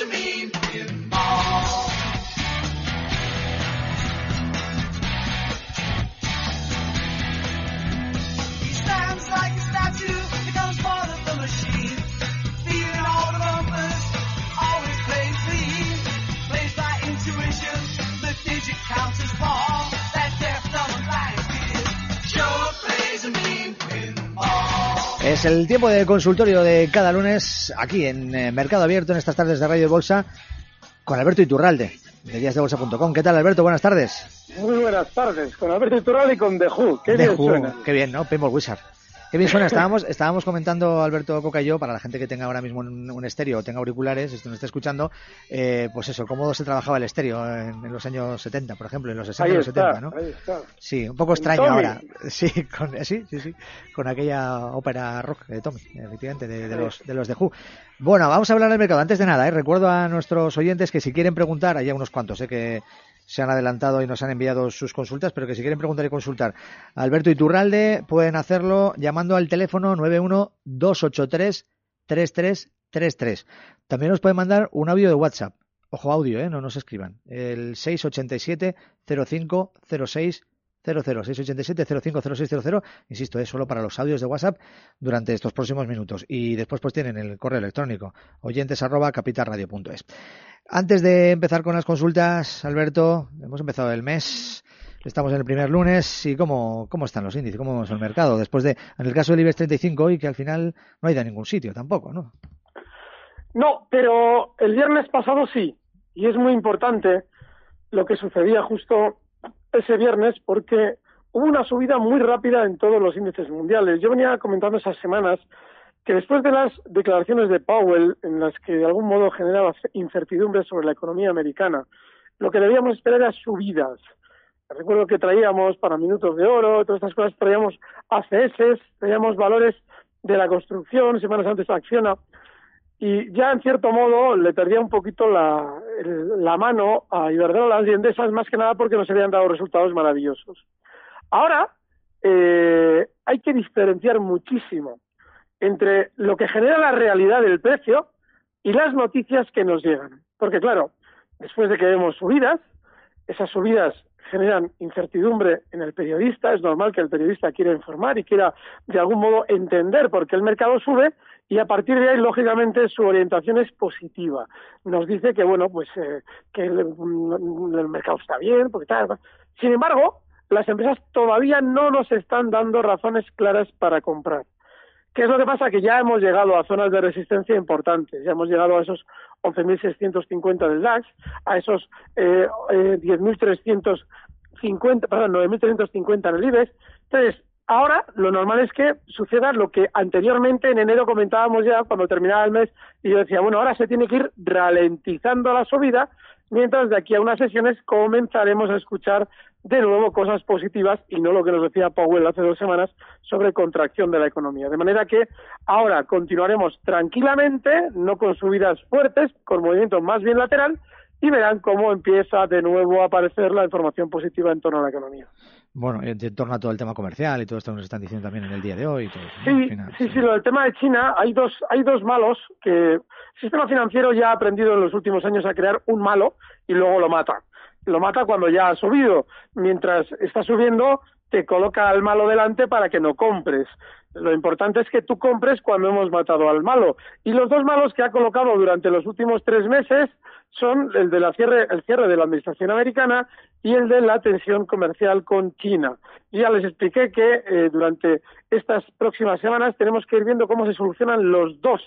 Plays a mean Es el tiempo de consultorio de cada lunes aquí en eh, Mercado Abierto en estas tardes de Radio Bolsa con Alberto Iturralde de díasdebolsa.com. ¿Qué tal Alberto? Buenas tardes. Muy buenas tardes, con Alberto Iturral y con The Who. Qué The bien Who. suena. Qué bien, ¿no? Pinball Wizard. Qué bien suena. Estábamos, estábamos comentando Alberto Coca y yo, para la gente que tenga ahora mismo un, un estéreo o tenga auriculares, esto nos está escuchando, eh, pues eso, cómo se trabajaba el estéreo en, en los años 70, por ejemplo, en los 60 Ahí y los está, 70, ¿no? ahí está. Sí, un poco extraño ahora. Sí, con, sí, sí, sí, con aquella ópera rock de Tommy, efectivamente, de, de los de los de Who. Bueno, vamos a hablar del mercado. Antes de nada, ¿eh? recuerdo a nuestros oyentes que si quieren preguntar, hay unos cuantos, ¿eh? que se han adelantado y nos han enviado sus consultas, pero que si quieren preguntar y consultar a Alberto Iturralde, pueden hacerlo llamando al teléfono 912833333. También nos pueden mandar un audio de WhatsApp. Ojo audio, ¿eh? no nos escriban. El 687 0506 00 687 050600 insisto es solo para los audios de WhatsApp durante estos próximos minutos y después pues tienen el correo electrónico oyentes arroba capitalradio.es antes de empezar con las consultas Alberto hemos empezado el mes estamos en el primer lunes y cómo, cómo están los índices cómo vemos el mercado después de en el caso del IBEX 35 hoy que al final no ha ido a ningún sitio tampoco ¿no? No, pero el viernes pasado sí. Y es muy importante lo que sucedía justo ese viernes porque hubo una subida muy rápida en todos los índices mundiales. Yo venía comentando esas semanas que después de las declaraciones de Powell, en las que de algún modo generaba incertidumbre sobre la economía americana, lo que debíamos esperar era subidas. Recuerdo que traíamos para minutos de oro, todas estas cosas, traíamos ACS, traíamos valores de la construcción, semanas antes Acciona, y ya en cierto modo le perdía un poquito la, mano a Iberdrola y Endesa, más que nada porque nos habían dado resultados maravillosos. Ahora eh, hay que diferenciar muchísimo entre lo que genera la realidad del precio y las noticias que nos llegan. Porque claro, después de que vemos subidas, esas subidas generan incertidumbre en el periodista, es normal que el periodista quiera informar y quiera de algún modo entender por qué el mercado sube y a partir de ahí, lógicamente, su orientación es positiva. Nos dice que, bueno, pues eh, que el, mm, el mercado está bien, porque tal. Sin embargo, las empresas todavía no nos están dando razones claras para comprar. ¿Qué es lo que pasa? Que ya hemos llegado a zonas de resistencia importantes. Ya hemos llegado a esos 11.650 del DAX, a esos eh, eh, 10.350, perdón, 9.350 en el IBEX. Entonces, ahora lo normal es que suceda lo que anteriormente en enero comentábamos ya cuando terminaba el mes y yo decía, bueno, ahora se tiene que ir ralentizando la subida mientras de aquí a unas sesiones comenzaremos a escuchar de nuevo cosas positivas y no lo que nos decía Powell hace dos semanas sobre contracción de la economía. De manera que ahora continuaremos tranquilamente, no con subidas fuertes, con movimiento más bien lateral, y verán cómo empieza de nuevo a aparecer la información positiva en torno a la economía. Bueno, en, en torno a todo el tema comercial y todo esto que nos están diciendo también en el día de hoy. y todo eso, ¿no? Al Sí, sí, sí, lo del tema de China, hay dos, hay dos malos que el sistema financiero ya ha aprendido en los últimos años a crear un malo y luego lo mata. Lo mata cuando ya ha subido. Mientras está subiendo, te coloca al malo delante para que no compres. Lo importante es que tú compres cuando hemos matado al malo. Y los dos malos que ha colocado durante los últimos tres meses son el de la cierre, el cierre de la administración americana y el de la tensión comercial con China. Ya les expliqué que eh, durante estas próximas semanas tenemos que ir viendo cómo se solucionan los dos.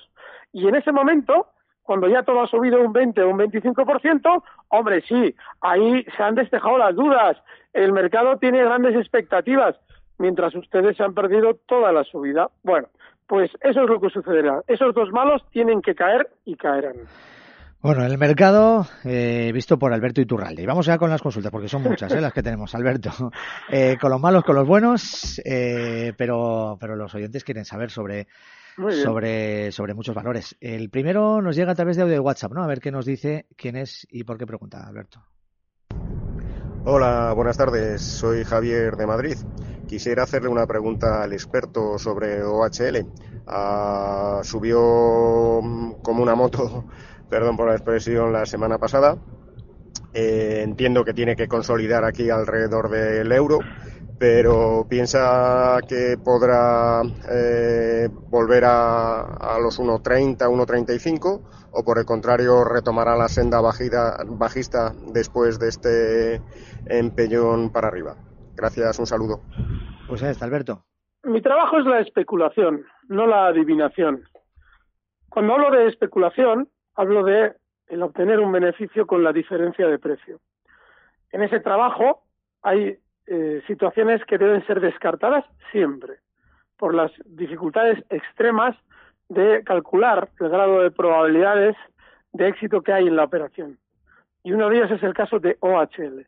Y en ese momento, cuando ya todo ha subido un 20 o un 25%, hombre, sí, ahí se han despejado las dudas. El mercado tiene grandes expectativas, mientras ustedes se han perdido toda la subida. Bueno, pues eso es lo que sucederá. Esos dos malos tienen que caer y caerán. Bueno, el mercado eh, visto por Alberto Iturralde. Y vamos ya con las consultas, porque son muchas eh, las que tenemos, Alberto. Eh, con los malos, con los buenos, eh, pero, pero los oyentes quieren saber sobre, sobre, sobre muchos valores. El primero nos llega a través de audio de WhatsApp, ¿no? A ver qué nos dice, quién es y por qué pregunta, Alberto. Hola, buenas tardes. Soy Javier de Madrid. Quisiera hacerle una pregunta al experto sobre OHL. Ah, subió mm, como una moto, perdón por la expresión, la semana pasada. Eh, entiendo que tiene que consolidar aquí alrededor del euro, pero piensa que podrá eh, volver a, a los 1.30, 1.35 o por el contrario retomará la senda bajida, bajista después de este empeñón para arriba. Gracias, un saludo. Pues ahí está, Alberto. Mi trabajo es la especulación, no la adivinación. Cuando hablo de especulación, hablo de el obtener un beneficio con la diferencia de precio. En ese trabajo hay eh, situaciones que deben ser descartadas siempre por las dificultades extremas de calcular el grado de probabilidades de éxito que hay en la operación. Y uno de ellos es el caso de OHL.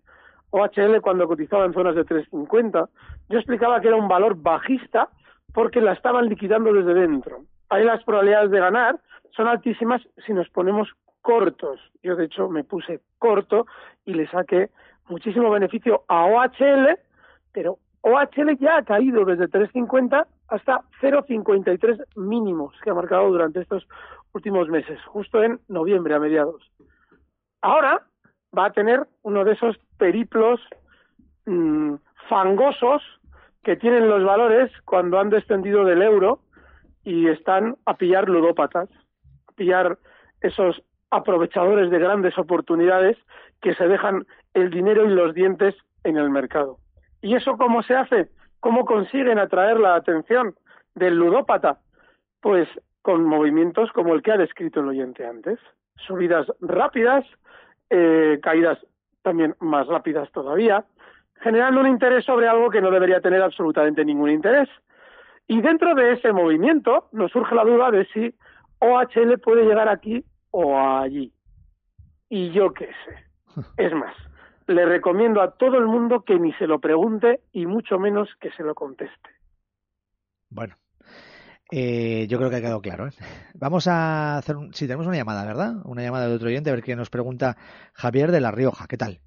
OHL cuando cotizaba en zonas de 3.50, yo explicaba que era un valor bajista porque la estaban liquidando desde dentro. Ahí las probabilidades de ganar son altísimas si nos ponemos cortos. Yo de hecho me puse corto y le saqué muchísimo beneficio a OHL, pero OHL ya ha caído desde 3.50 hasta 0.53 mínimos que ha marcado durante estos últimos meses, justo en noviembre a mediados. Ahora va a tener uno de esos periplos mmm, fangosos que tienen los valores cuando han descendido del euro y están a pillar ludópatas, a pillar esos aprovechadores de grandes oportunidades que se dejan el dinero y los dientes en el mercado. ¿Y eso cómo se hace? ¿Cómo consiguen atraer la atención del ludópata? Pues con movimientos como el que ha descrito el oyente antes. Subidas rápidas, eh, caídas también más rápidas todavía, generando un interés sobre algo que no debería tener absolutamente ningún interés. Y dentro de ese movimiento nos surge la duda de si OHL puede llegar aquí o allí. Y yo qué sé. Es más, le recomiendo a todo el mundo que ni se lo pregunte y mucho menos que se lo conteste. Bueno, eh, yo creo que ha quedado claro. ¿eh? Vamos a hacer, un... sí, tenemos una llamada, ¿verdad? Una llamada de otro oyente, a ver qué nos pregunta Javier de La Rioja. ¿Qué tal?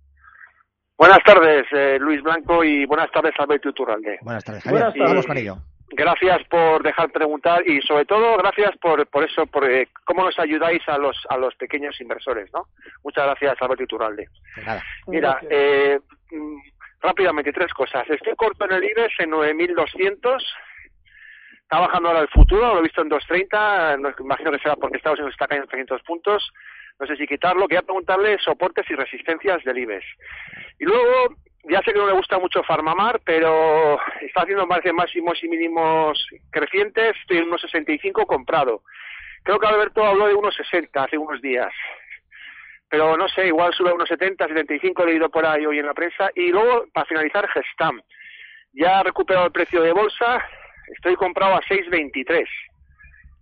Buenas tardes, eh, Luis Blanco, y buenas tardes, Alberto Iturralde. Buenas tardes, Javier. Buenas tardes. Vamos con ello. Gracias por dejar preguntar y sobre todo gracias por, por eso, por eh, cómo nos ayudáis a los a los pequeños inversores, ¿no? Muchas gracias, Alberto Iturralde. De nada. Mira, eh, mm, rápidamente tres cosas. Estoy corto en el IBEX en 9.200. Está bajando ahora el futuro, lo he visto en 2.30. No, imagino que será porque Estados Unidos está cayendo en 300 puntos. No sé si quitarlo. Quería preguntarle soportes y resistencias del IBEX. Y luego, ya sé que no le gusta mucho Farmamar, pero está haciendo de máximos y mínimos crecientes. Estoy en unos 65 comprado. Creo que Alberto habló de unos 60 hace unos días. Pero no sé, igual sube a unos 70, 75, he leído por ahí hoy en la prensa. Y luego, para finalizar, Gestam. Ya ha recuperado el precio de bolsa, estoy comprado a 6.23.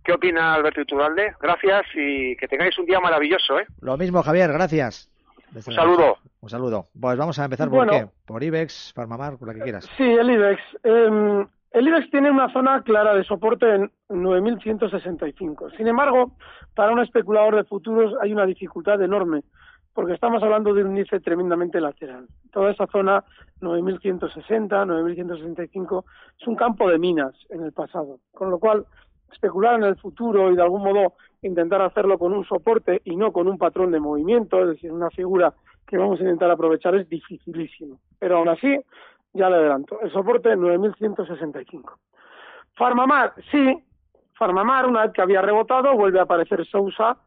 ¿Qué opina Alberto Iturralde? Gracias y que tengáis un día maravilloso, ¿eh? Lo mismo, Javier, gracias. Un saludo. Un saludo. Pues vamos a empezar por Bueno. qué. Por IBEX, Farmamar, por la que quieras. Sí, el IBEX. Eh, el IBEX tiene una zona clara de soporte en 9.165. Sin embargo, para un especulador de futuros hay una dificultad enorme, porque estamos hablando de un índice tremendamente lateral. Toda esa zona, 9.160, 9.165, es un campo de minas en el pasado, con lo cual especular en el futuro y de algún modo intentar hacerlo con un soporte y no con un patrón de movimiento, es decir, una figura que vamos a intentar aprovechar es dificilísimo. Pero aún así, ya le adelanto, el soporte 9165. Farmamar, sí, Farmamar, una vez que había rebotado, vuelve a aparecer Sousa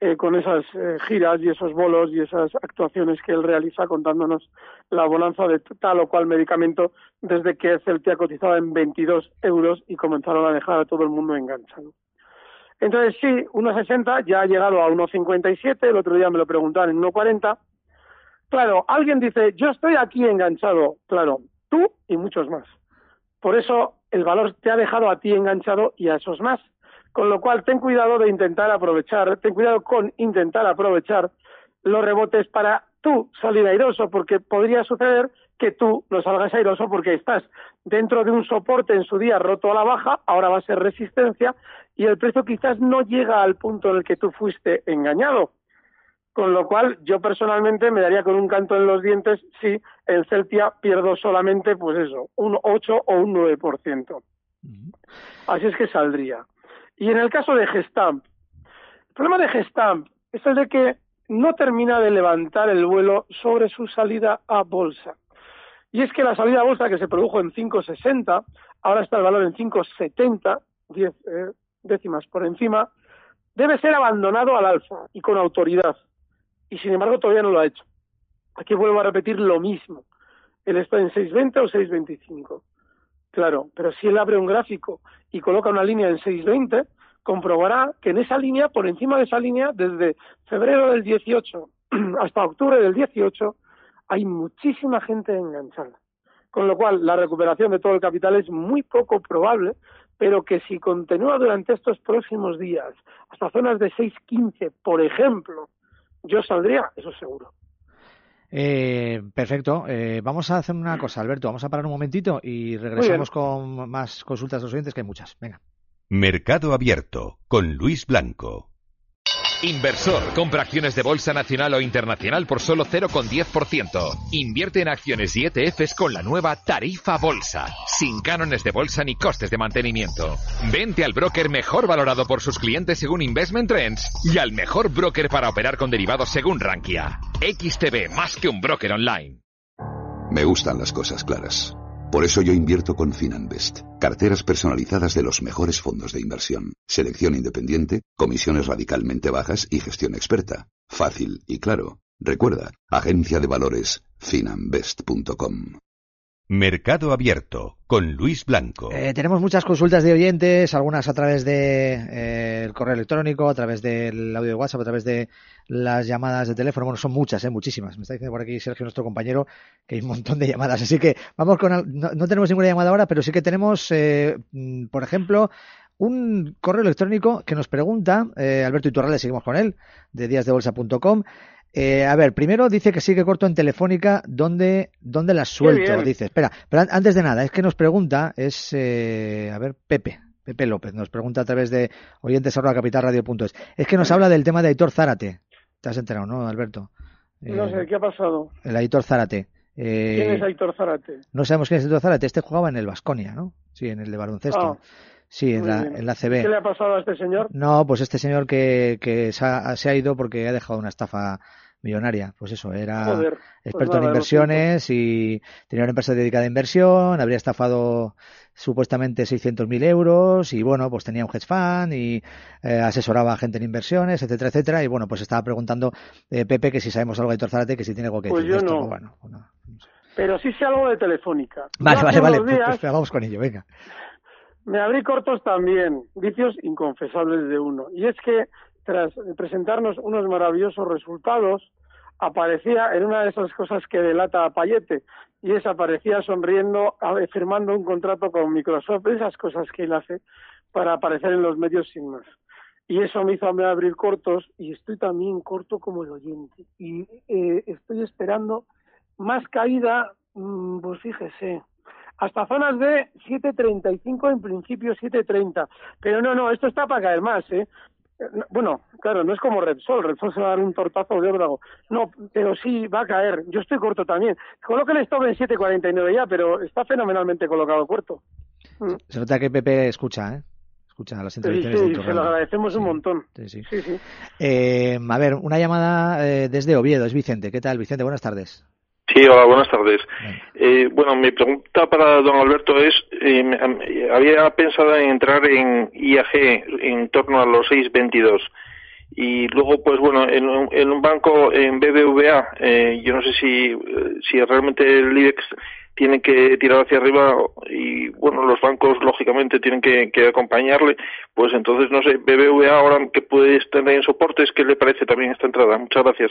eh, con esas eh, giras y esos bolos y esas actuaciones que él realiza contándonos la bonanza de tal o cual medicamento desde que Celtia cotizaba en 22 euros y comenzaron a dejar a todo el mundo enganchado. Entonces sí, 1,60 ya ha llegado a 1,57, el otro día me lo preguntaban en 1,40. Claro, alguien dice, yo estoy aquí enganchado. Claro, tú y muchos más. Por eso el valor te ha dejado a ti enganchado y a esos más. Con lo cual, ten cuidado de intentar aprovechar, ten cuidado con intentar aprovechar los rebotes para tú salir airoso, porque podría suceder que tú no salgas airoso porque estás dentro de un soporte en su día roto a la baja, ahora va a ser resistencia y el precio quizás no llega al punto en el que tú fuiste engañado. Con lo cual, yo personalmente me daría con un canto en los dientes si en Celtia pierdo solamente, pues eso, un 8 o un 9%. Así es que saldría. Y en el caso de Gestamp, el problema de Gestamp es el de que no termina de levantar el vuelo sobre su salida a bolsa. Y es que la salida a bolsa que se produjo en 5,60, ahora está el valor en 5,70, 10 eh, décimas por encima, debe ser abandonado al alza y con autoridad. Y sin embargo todavía no lo ha hecho. Aquí vuelvo a repetir lo mismo. Él está en 6,20 o 6,25. Claro, pero si él abre un gráfico y coloca una línea en 620, comprobará que en esa línea, por encima de esa línea, desde febrero del 18 hasta octubre del 18, hay muchísima gente enganchada. Con lo cual, la recuperación de todo el capital es muy poco probable, pero que si continúa durante estos próximos días, hasta zonas de 6.15, por ejemplo, yo saldría, eso seguro. Eh, perfecto. Eh, vamos a hacer una cosa, Alberto. Vamos a parar un momentito y regresamos con más consultas de los oyentes, que hay muchas. Venga. Mercado Abierto con Luis Blanco. Inversor, compra acciones de bolsa nacional o internacional por solo 0,10%. Invierte en acciones y ETFs con la nueva tarifa bolsa, sin cánones de bolsa ni costes de mantenimiento. Vente al broker mejor valorado por sus clientes según Investment Trends y al mejor broker para operar con derivados según Rankia. XTB, más que un broker online. Me gustan las cosas claras. Por eso yo invierto con Finanbest, carteras personalizadas de los mejores fondos de inversión, selección independiente, comisiones radicalmente bajas y gestión experta. Fácil y claro. Recuerda, agencia de valores finanbest.com. Mercado Abierto con Luis Blanco. Eh, tenemos muchas consultas de oyentes, algunas a través del de, eh, correo electrónico, a través del audio de WhatsApp, a través de las llamadas de teléfono. Bueno, son muchas, eh, muchísimas. Me está diciendo por aquí Sergio, nuestro compañero, que hay un montón de llamadas. Así que vamos con. No, no tenemos ninguna llamada ahora, pero sí que tenemos, eh, por ejemplo, un correo electrónico que nos pregunta, eh, Alberto Iturralde, seguimos con él, de díasdebolsa.com. Eh, a ver, primero dice que sigue corto en Telefónica, ¿dónde, dónde las suelto? Dice, espera, pero antes de nada, es que nos pregunta, es, eh, a ver, Pepe, Pepe López, nos pregunta a través de oyentes arroba capitalradio.es. Es que nos habla del tema de Aitor Zárate. ¿Te has enterado, no, Alberto? No sé, ¿qué ha pasado? El Aitor Zárate. Eh, ¿Quién es Aitor Zárate? No sabemos quién es Aitor Zárate. Este jugaba en el Vasconia, ¿no? Sí, en el de baloncesto. Ah, sí, en la, en la CB. ¿Qué le ha pasado a este señor? No, pues este señor que, que se, ha, se ha ido porque ha dejado una estafa millonaria. Pues eso, era Joder, pues experto en inversiones y tenía una empresa dedicada a inversión, habría estafado supuestamente 600.000 euros y bueno, pues tenía un hedge fund y eh, asesoraba a gente en inversiones, etcétera, etcétera. Y bueno, pues estaba preguntando eh, Pepe que si sabemos algo de Héctor Zárate, que si tiene algo que Pues decir de yo esto. no. Bueno, bueno. Pero sí sé algo de Telefónica. Vale, vale, vale. Pues, días pues vamos con ello, venga. Me abrí cortos también, vicios inconfesables de uno. Y es que tras presentarnos unos maravillosos resultados, aparecía en una de esas cosas que delata a Payete, y es aparecía sonriendo, firmando un contrato con Microsoft, esas cosas que él hace para aparecer en los medios sin más. y eso me hizo abrir cortos y estoy también corto como el oyente y eh, estoy esperando más caída, mm, pues fíjese, hasta zonas de 7.35, en principio 7.30. Pero no, no, esto está para caer más, ¿eh? Bueno, claro, no es como Repsol, Repsol se va a dar un tortazo de órdago. No, pero sí, va a caer. Yo estoy corto también. Coloque el stop en 7.49 ya, pero está fenomenalmente colocado corto. Mm. Se nota que Pepe escucha, ¿eh? Escucha las Sí, intervenciones sí, de se lo agradecemos un montón. Sí, sí. Sí, sí. Eh, a ver, una llamada eh, desde Oviedo, es Vicente. ¿Qué tal, Vicente? Buenas tardes. Sí, hola, buenas tardes. Eh, bueno, mi pregunta para don Alberto es, eh, eh, había pensado en entrar en IAG en torno a los 6.22 y luego, pues bueno, en, un- en un banco, en BBVA, eh, yo no sé si, eh, si realmente el IBEX tiene que tirar hacia arriba y, bueno, los bancos, lógicamente, tienen que, que acompañarle, pues entonces, no sé, BBVA ahora que puede estar en soportes, ¿qué le parece también esta entrada? Muchas gracias.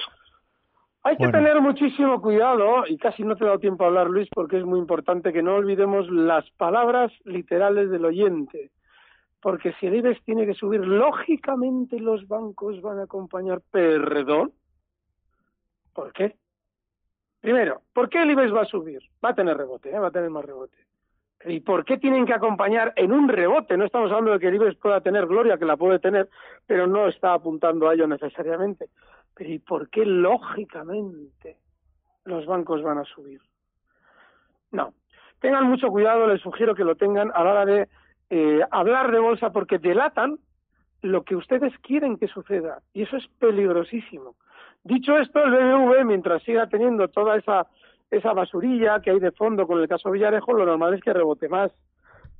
Hay que tener muchísimo cuidado, y casi no te he dado tiempo a hablar, Luis, porque es muy importante que no olvidemos las palabras literales del oyente. Porque si el IBEX tiene que subir, lógicamente los bancos van a acompañar. ¿Perdón? ¿Por qué? Primero, ¿por qué el IBEX va a subir? Va a tener rebote, ¿eh? va a tener más rebote. ¿Y por qué tienen que acompañar en un rebote? No estamos hablando de que el IBEX pueda tener gloria, que la puede tener, pero no está apuntando a ello necesariamente. Pero ¿y por qué lógicamente los bancos van a subir? No. Tengan mucho cuidado, les sugiero que lo tengan a la hora de eh, hablar de bolsa porque delatan lo que ustedes quieren que suceda y eso es peligrosísimo. Dicho esto, el BBV, mientras siga teniendo toda esa, esa basurilla que hay de fondo con el caso Villarejo, lo normal es que rebote más.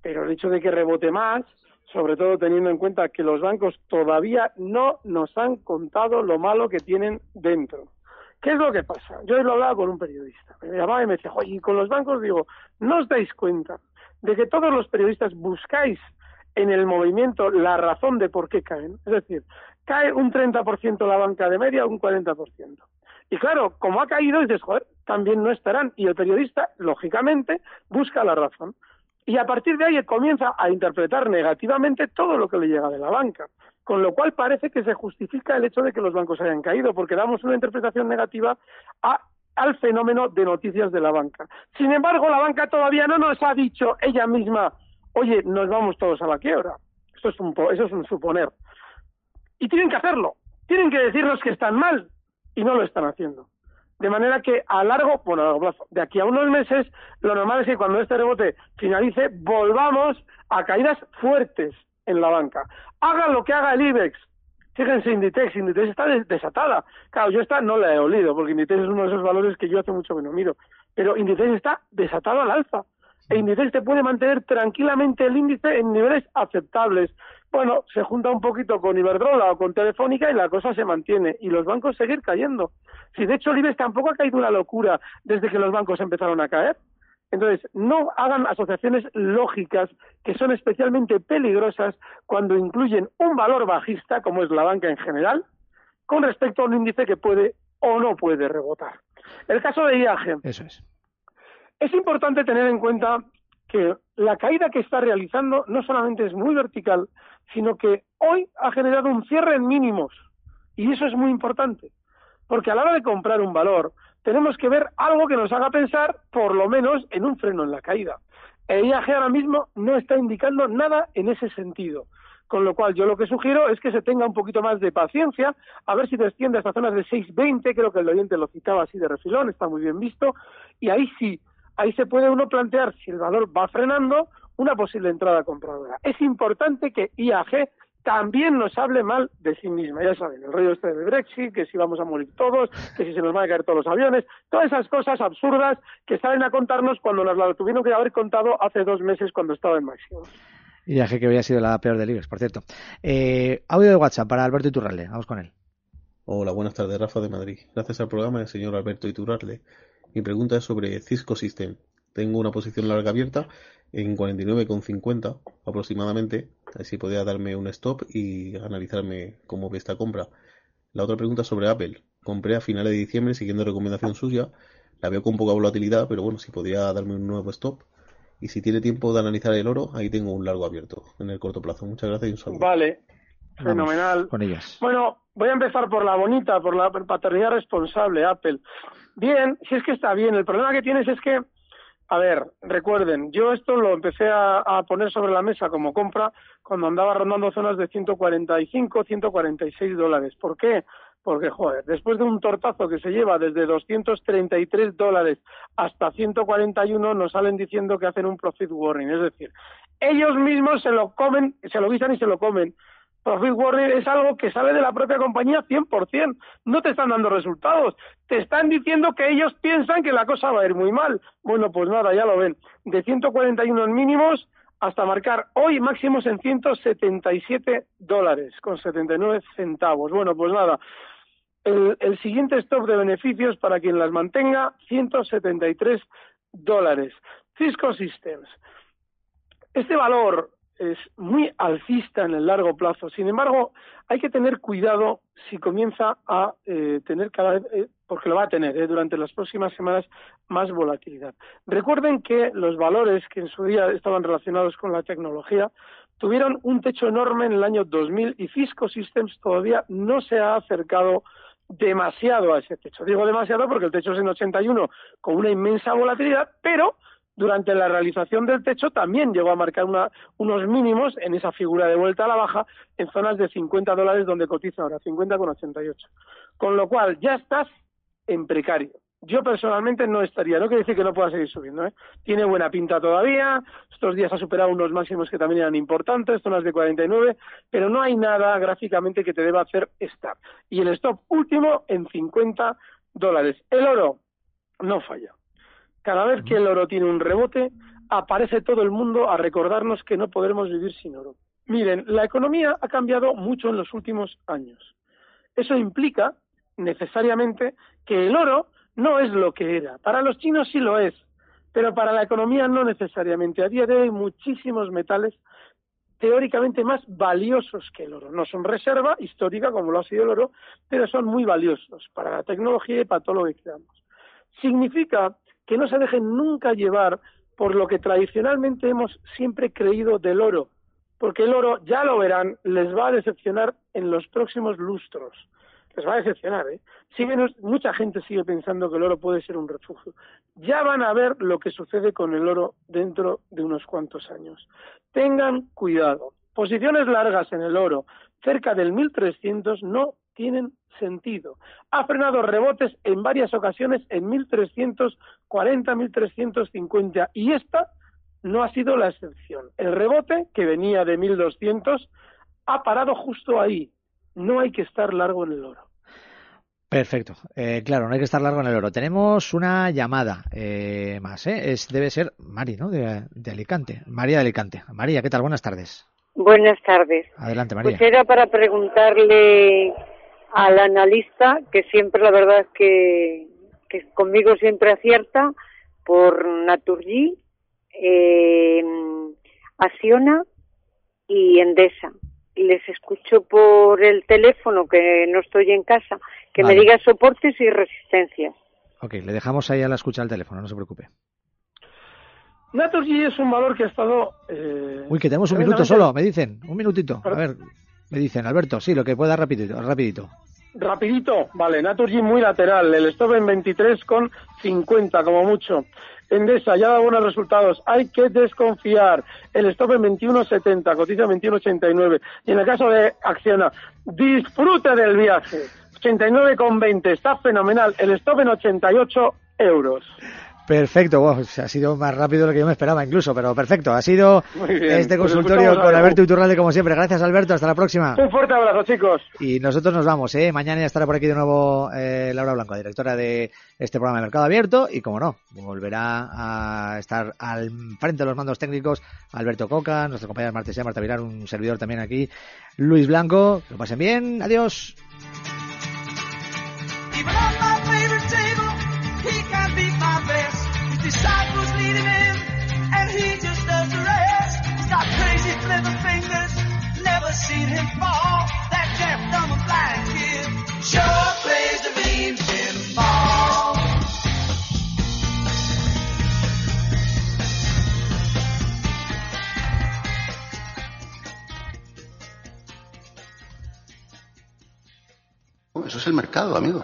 Pero el hecho de que rebote más, sobre todo teniendo en cuenta que los bancos todavía no nos han contado lo malo que tienen dentro. ¿Qué es lo que pasa? Yo lo hablaba con un periodista. Me llamaba y me decía, y con los bancos digo, ¿no os dais cuenta de que todos los periodistas buscáis en el movimiento la razón de por qué caen? Es decir, cae un 30% la banca de media, un 40%. Y claro, como ha caído, dices, joder, también no estarán. Y el periodista, lógicamente, busca la razón. Y a partir de ahí comienza a interpretar negativamente todo lo que le llega de la banca. Con lo cual parece que se justifica el hecho de que los bancos hayan caído, porque damos una interpretación negativa al fenómeno de noticias de la banca. Sin embargo, la banca todavía no nos ha dicho ella misma, oye, nos vamos todos a la quiebra. Eso es un, eso es un suponer. Y tienen que hacerlo. Tienen que decirnos que están mal y no lo están haciendo. De manera que a largo, bueno, a largo plazo, de aquí a unos meses, lo normal es que cuando este rebote finalice, volvamos a caídas fuertes en la banca. Haga lo que haga el IBEX. Fíjense, Inditex, Inditex está des- desatada. Claro, yo esta no la he olido, porque Inditex es uno de esos valores que yo hace mucho que no miro. Pero Inditex está desatado al alza. E Inditex te puede mantener tranquilamente el índice en niveles aceptables. Bueno, se junta un poquito con Iberdrola o con Telefónica y la cosa se mantiene. Y los bancos seguir cayendo. Si de hecho el IBEX tampoco ha caído una locura desde que los bancos empezaron a caer. Entonces, no hagan asociaciones lógicas que son especialmente peligrosas cuando incluyen un valor bajista, como es la banca en general, con respecto a un índice que puede o no puede rebotar. El caso de IAG. Eso es. Es importante tener en cuenta que la caída que está realizando no solamente es muy vertical, sino que hoy ha generado un cierre en mínimos. Y eso es muy importante. Porque a la hora de comprar un valor, tenemos que ver algo que nos haga pensar, por lo menos, en un freno en la caída. El IAG ahora mismo no está indicando nada en ese sentido. Con lo cual, yo lo que sugiero es que se tenga un poquito más de paciencia, a ver si desciende hasta zonas de 6.20, creo que el oyente lo citaba así de refilón, está muy bien visto, y ahí sí, ahí se puede uno plantear, si el valor va frenando, una posible entrada compradora. Es importante que IAG también nos hable mal de sí misma. Ya saben, el rollo este del Brexit, que si vamos a morir todos, que si se nos van a caer todos los aviones, todas esas cosas absurdas que salen a contarnos cuando nos la tuvieron que haber contado hace dos meses cuando estaba en máximo. Y dije que había sido la peor del IBEX, por cierto. Eh, audio de WhatsApp para Alberto Iturralde. Vamos con él. Hola, buenas tardes, Rafa de Madrid. Gracias al programa del señor Alberto Iturralde. Mi pregunta es sobre Cisco System. Tengo una posición larga abierta en 49,50 aproximadamente. Así podría darme un stop y analizarme cómo ve esta compra. La otra pregunta es sobre Apple. Compré a finales de diciembre siguiendo recomendación suya. La veo con poca volatilidad, pero bueno, si podría darme un nuevo stop. Y si tiene tiempo de analizar el oro, ahí tengo un largo abierto en el corto plazo. Muchas gracias y un saludo. Vale. Vamos Fenomenal. Con ellas. Bueno, voy a empezar por la bonita, por la paternidad responsable, Apple. Bien, si es que está bien. El problema que tienes es que, a ver, recuerden, yo esto lo empecé a, poner sobre la mesa como compra cuando andaba rondando zonas de 145, 146 dólares. ¿Por qué? Porque, joder, después de un tortazo que se lleva desde 233 dólares hasta 141, nos salen diciendo que hacen un profit warning. Es decir, ellos mismos se lo comen, se lo guisan y se lo comen. Profit warning es algo que sale de la propia compañía 100%. No te están dando resultados. Te están diciendo que ellos piensan que la cosa va a ir muy mal. Bueno, pues nada, ya lo ven. De 141 en mínimos hasta marcar hoy máximos en 177 dólares con 79 centavos. Bueno, pues nada. El, el siguiente stop de beneficios para quien las mantenga, 173 dólares. Cisco Systems. Este valor es muy alcista en el largo plazo. Sin embargo, hay que tener cuidado si comienza a eh, tener cada vez, eh, porque lo va a tener eh, durante las próximas semanas, más volatilidad. Recuerden que los valores que en su día estaban relacionados con la tecnología tuvieron un techo enorme en el año 2000 y Cisco Systems todavía no se ha acercado demasiado a ese techo. Digo demasiado porque el techo es en 81 con una inmensa volatilidad, pero durante la realización del techo también llegó a marcar una, unos mínimos en esa figura de vuelta a la baja en zonas de 50 dólares donde cotiza ahora, 50,88. Con lo cual ya estás en precario. Yo personalmente no estaría, no quiere decir que no pueda seguir subiendo, ¿eh? tiene buena pinta todavía, estos días ha superado unos máximos que también eran importantes, zonas de 49, pero no hay nada gráficamente que te deba hacer estar. Y el stop último en 50 dólares. El oro no falla. Cada vez que el oro tiene un rebote, aparece todo el mundo a recordarnos que no podremos vivir sin oro. Miren, la economía ha cambiado mucho en los últimos años. Eso implica necesariamente que el oro no es lo que era. Para los chinos sí lo es, pero para la economía no necesariamente. A día de hoy hay muchísimos metales teóricamente más valiosos que el oro. No son reserva histórica como lo ha sido el oro, pero son muy valiosos para la tecnología y para todo lo que creamos. Significa que no se dejen nunca llevar por lo que tradicionalmente hemos siempre creído del oro, porque el oro, ya lo verán, les va a decepcionar en los próximos lustros. Les va a decepcionar, ¿eh? Mucha gente sigue pensando que el oro puede ser un refugio. Ya van a ver lo que sucede con el oro dentro de unos cuantos años. Tengan cuidado. Posiciones largas en el oro, cerca del 1300, no tienen sentido. Ha frenado rebotes en varias ocasiones en 1340, 1350 y esta no ha sido la excepción. El rebote, que venía de 1200, ha parado justo ahí. No hay que estar largo en el oro. Perfecto. Eh, claro, no hay que estar largo en el oro. Tenemos una llamada eh, más, ¿eh? Es, debe ser Mari, ¿no? De, de, Alicante. María de Alicante. María, ¿qué tal? Buenas tardes. Buenas tardes. Adelante, María. Pues era para preguntarle al analista, que siempre la verdad es que, que conmigo siempre acierta, por Naturgy, eh, Acciona y Endesa. Les escucho por el teléfono, que no estoy en casa, que Vale. me diga soportes y resistencias. Ok, le dejamos ahí a la escucha al teléfono, no se preocupe. Naturgy es un valor que ha estado... Eh, Uy, que tenemos un minuto solo, me dicen. Un minutito. A ver, me dicen, Alberto, sí, lo que pueda rapidito. rapidito. Rapidito, vale, Naturgy muy lateral, el stop en 23 con 50 como mucho. Endesa ya da buenos resultados, hay que desconfiar. El stop en 21.70, cotiza 21.89. Y en el caso de Acciona, disfrute del viaje. 89,20, está fenomenal. El stop en 88 euros. Perfecto, wow, ha sido más rápido de lo que yo me esperaba incluso, pero perfecto. Ha sido este pues consultorio escuchamos con Alberto Iturralde como siempre. Gracias Alberto, hasta la próxima. Un fuerte abrazo, chicos. Y nosotros nos vamos, ¿eh? Mañana ya estará por aquí de nuevo eh, Laura Blanco, directora de este programa de Mercado Abierto. Y como no, volverá a estar al frente de los mandos técnicos Alberto Coca, nuestra compañera Marta Sea, Marta Vilar, un servidor también aquí, Luis Blanco. Que lo pasen bien, adiós. Eso es el mercado, amigo.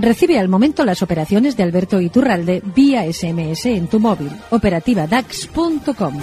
Recibe al momento las operaciones de Alberto Iturralde vía SMS en tu móvil. Operativa DAX.com.